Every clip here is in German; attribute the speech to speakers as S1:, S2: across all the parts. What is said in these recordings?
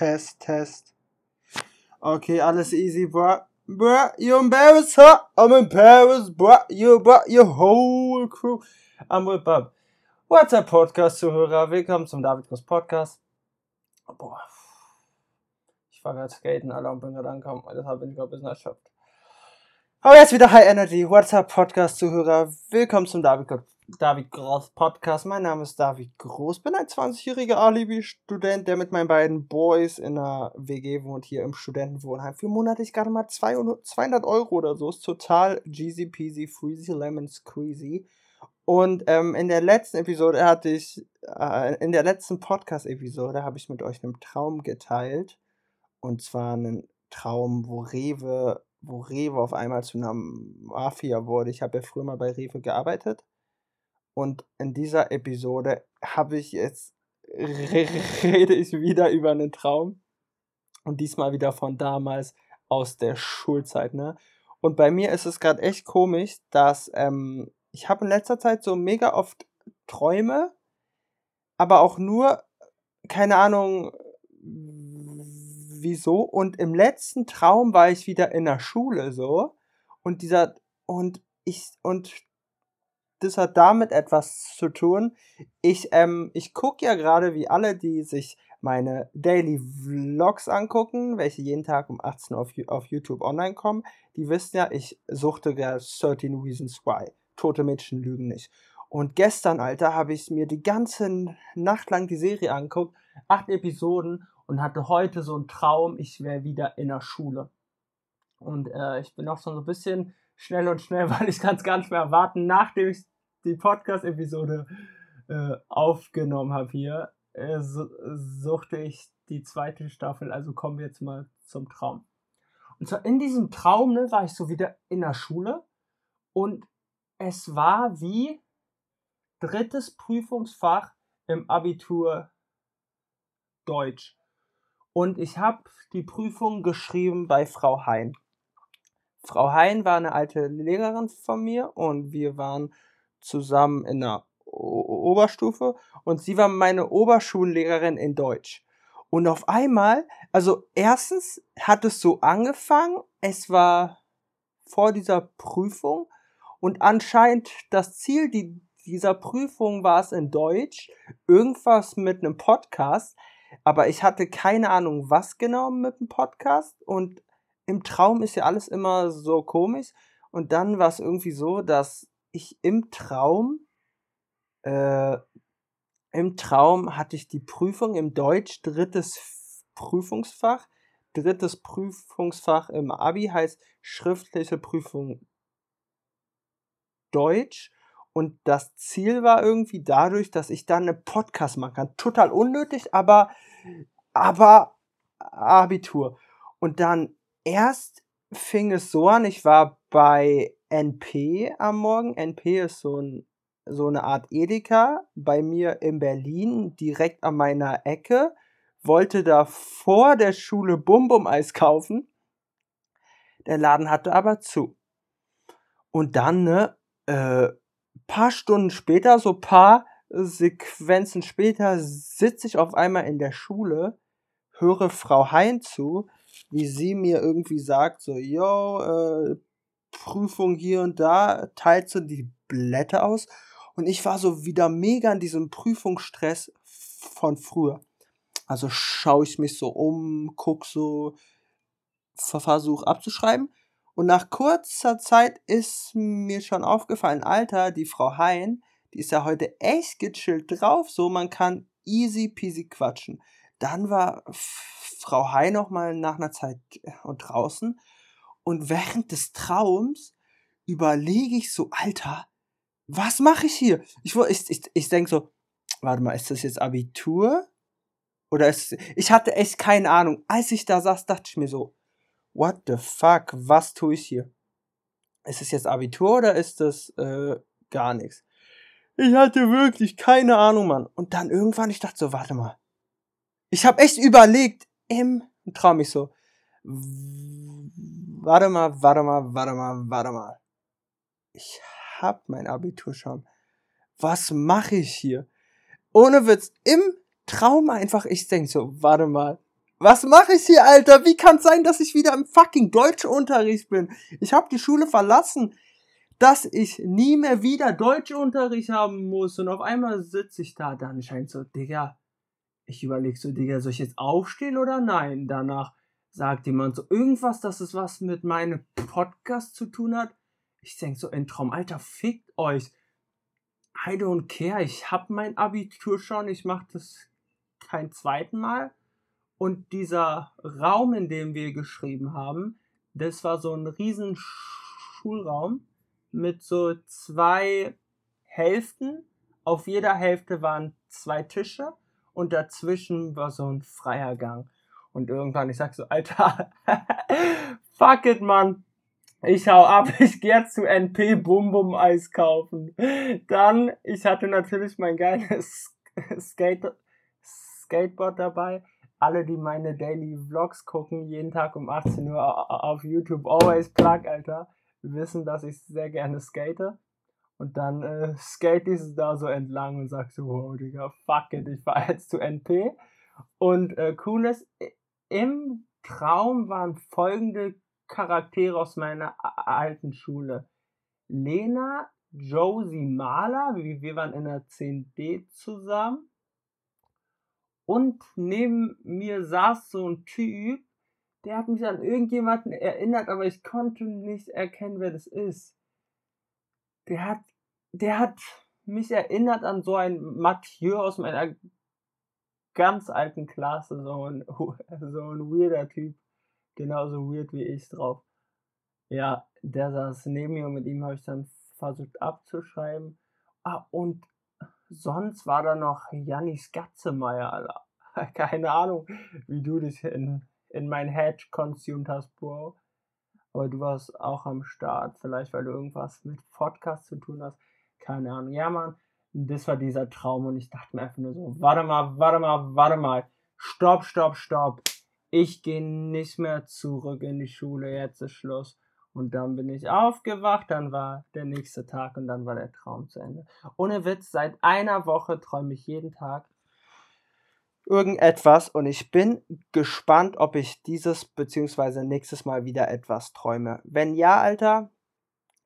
S1: Test, Test. Okay, alles easy, bruh. Bruh, you embarrass her. I'm Paris, bruh. You, bruh, your whole crew. I'm with Bob. What's up, Podcast-Zuhörer? Willkommen zum David Groß Podcast. Boah. Ich war gerade skaten, Alter, und bin gerade angekommen. Deshalb bin ich gerade ein bisschen erschöpft. Aber jetzt wieder High Energy. What's up, Podcast-Zuhörer? Willkommen zum David, David Groß Podcast. Mein Name ist David Groß. Bin ein 20-jähriger Alibi-Student, der mit meinen beiden Boys in einer WG wohnt, hier im Studentenwohnheim. Für monatlich gerade mal 200 Euro oder so. Ist total Jeezy Peasy, Freezy, Lemon Squeezy. Und ähm, in der letzten Episode hatte ich, äh, in der letzten Podcast-Episode habe ich mit euch einen Traum geteilt. Und zwar einen Traum, wo Rewe wo Rewe auf einmal zu einer Mafia wurde. Ich habe ja früher mal bei Rewe gearbeitet. Und in dieser Episode habe ich jetzt, rede ich wieder über einen Traum. Und diesmal wieder von damals aus der Schulzeit, ne? Und bei mir ist es gerade echt komisch, dass ähm, ich habe in letzter Zeit so mega oft Träume, aber auch nur, keine Ahnung, wieso. Und im letzten Traum war ich wieder in der Schule so. Und dieser, und ich, und das hat damit etwas zu tun. Ich, ähm, ich gucke ja gerade, wie alle, die sich meine Daily Vlogs angucken, welche jeden Tag um 18 Uhr auf, auf YouTube online kommen, die wissen ja, ich suchte gerade 13 Reasons Why. Tote Mädchen lügen nicht. Und gestern, Alter, habe ich mir die ganze Nacht lang die Serie angeguckt, acht Episoden und hatte heute so einen Traum, ich wäre wieder in der Schule. Und äh, ich bin auch schon so ein bisschen schnell und schnell, weil ich kann es gar nicht mehr erwarten, nachdem ich die Podcast-Episode äh, aufgenommen habe hier, äh, suchte ich die zweite Staffel. Also kommen wir jetzt mal zum Traum. Und zwar in diesem Traum ne, war ich so wieder in der Schule und es war wie drittes Prüfungsfach im Abitur Deutsch. Und ich habe die Prüfung geschrieben bei Frau Hein. Frau Hein war eine alte Lehrerin von mir und wir waren zusammen in der o Oberstufe und sie war meine Oberschullehrerin in Deutsch. Und auf einmal, also erstens hat es so angefangen, es war vor dieser Prüfung und anscheinend das Ziel die, dieser Prüfung war es in Deutsch, irgendwas mit einem Podcast, aber ich hatte keine Ahnung, was genau mit dem Podcast. Und im Traum ist ja alles immer so komisch. Und dann war es irgendwie so, dass ich im Traum, äh, im Traum hatte ich die Prüfung im Deutsch, drittes Prüfungsfach. Drittes Prüfungsfach im Abi heißt schriftliche Prüfung Deutsch. Und das Ziel war irgendwie dadurch, dass ich dann einen Podcast machen kann. Total unnötig, aber, aber Abitur. Und dann erst fing es so an, ich war bei NP am Morgen. NP ist so, ein, so eine Art Edeka bei mir in Berlin, direkt an meiner Ecke. Wollte da vor der Schule Bum Bum Eis kaufen. Der Laden hatte aber zu. Und dann, ne, äh, paar Stunden später, so paar Sequenzen später, sitze ich auf einmal in der Schule, höre Frau Hein zu, wie sie mir irgendwie sagt, so, yo, äh, Prüfung hier und da, teilt so die Blätter aus. Und ich war so wieder mega in diesem Prüfungsstress von früher. Also schaue ich mich so um, guck so, versuche abzuschreiben. Und nach kurzer Zeit ist mir schon aufgefallen, Alter, die Frau Hein, die ist ja heute echt gechillt drauf, so man kann easy peasy quatschen. Dann war Frau Hein noch mal nach einer Zeit äh, draußen und während des Traums überlege ich so, Alter, was mache ich hier? Ich, ich, ich, ich denke so, warte mal, ist das jetzt Abitur? Oder ist, ich hatte echt keine Ahnung. Als ich da saß, dachte ich mir so, what the fuck, was tue ich hier? Ist es jetzt Abitur oder ist das äh, gar nichts? Ich hatte wirklich keine Ahnung, Mann. Und dann irgendwann, ich dachte so, warte mal. Ich habe echt überlegt, im Traum mich so, warte mal, warte mal, warte mal, warte mal. Ich hab mein Abitur schon. Was mache ich hier? Ohne Witz, im Traum einfach, ich denk so, warte mal, Was mache ich hier, Alter? Wie kann es sein, dass ich wieder im fucking Deutschunterricht bin? Ich habe die Schule verlassen, dass ich nie mehr wieder Deutschunterricht haben muss. Und auf einmal sitze ich da, dann scheint so, Digga, ich überlege so, Digga, soll ich jetzt aufstehen oder nein? Danach sagt jemand so irgendwas, dass es was mit meinem Podcast zu tun hat. Ich denke so, ein Traum, Alter, fickt euch. I don't care, ich hab mein Abitur schon, ich mach das kein zweiten Mal. Und dieser Raum, in dem wir geschrieben haben, das war so ein riesen Schulraum mit so zwei Hälften. Auf jeder Hälfte waren zwei Tische und dazwischen war so ein freier Gang. Und irgendwann, ich sag so, Alter, fuck it, Mann. Ich hau ab, ich geh zu NP Bum Bum Eis kaufen. Dann, ich hatte natürlich mein geiles Skate Skateboard dabei alle, die meine Daily Vlogs gucken, jeden Tag um 18 Uhr auf YouTube, always plug, Alter, wissen, dass ich sehr gerne skate. Und dann äh, skate ich da so entlang und sag so, wow, Digga, fuck it, ich fahr jetzt zu NP. Und äh, cool ist, im Traum waren folgende Charaktere aus meiner alten Schule. Lena, Josie Mahler, wir waren in der 10D zusammen. Und neben mir saß so ein Typ, der hat mich an irgendjemanden erinnert, aber ich konnte nicht erkennen, wer das ist. Der hat, der hat mich erinnert an so einen Mathieu aus meiner ganz alten Klasse, so ein, so ein weirder Typ, genauso weird wie ich drauf. Ja, der saß neben mir und mit ihm habe ich dann versucht abzuschreiben. Ah, und sonst war da noch Janis Gatzemeyer, Alter. Keine Ahnung, wie du dich in, in mein Head consumed hast, Bro. Aber du warst auch am Start. Vielleicht, weil du irgendwas mit Podcast zu tun hast. Keine Ahnung. Ja, Mann, das war dieser Traum und ich dachte mir einfach nur so, warte mal, warte mal, warte mal. Stopp, stopp, stopp. Ich gehe nicht mehr zurück in die Schule. Jetzt ist Schluss. Und dann bin ich aufgewacht, dann war der nächste Tag und dann war der Traum zu Ende. Ohne Witz, seit einer Woche träume ich jeden Tag irgendetwas und ich bin gespannt, ob ich dieses bzw. nächstes Mal wieder etwas träume. Wenn ja, Alter,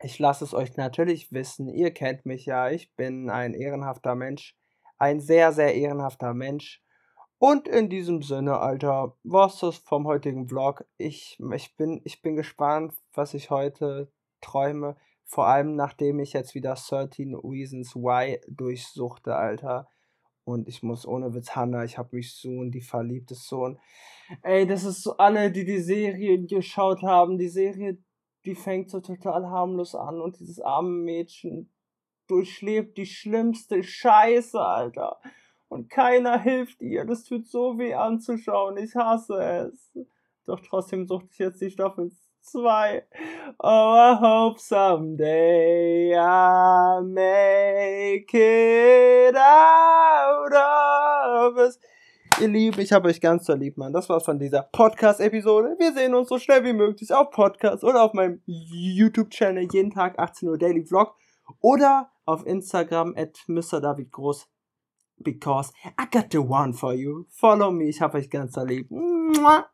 S1: ich lasse es euch natürlich wissen. Ihr kennt mich ja, ich bin ein ehrenhafter Mensch, ein sehr, sehr ehrenhafter Mensch. Und in diesem Sinne, Alter, was das vom heutigen Vlog. Ich, ich, bin, ich bin gespannt, was ich heute träume. Vor allem, nachdem ich jetzt wieder 13 Reasons Why durchsuchte, Alter. Und ich muss ohne Witz, Hanna, ich habe mich so in die verliebte Sohn. Ey, das ist so alle, die die Serie geschaut haben. Die Serie, die fängt so total harmlos an und dieses arme Mädchen durchlebt die schlimmste Scheiße, Alter und keiner hilft ihr. Das tut so weh anzuschauen. Ich hasse es. Doch trotzdem suchte ich jetzt die Staffel 2. Oh, I hope someday I make it out of it. Ihr Lieben, ich habe euch ganz so lieb, Mann. Das war's von dieser Podcast-Episode. Wir sehen uns so schnell wie möglich auf Podcast oder auf meinem YouTube-Channel jeden Tag 18 Uhr Daily Vlog oder auf Instagram at Mr. David Groß because I got the one for you. Follow me, ich hab euch ganz lieb. Mua.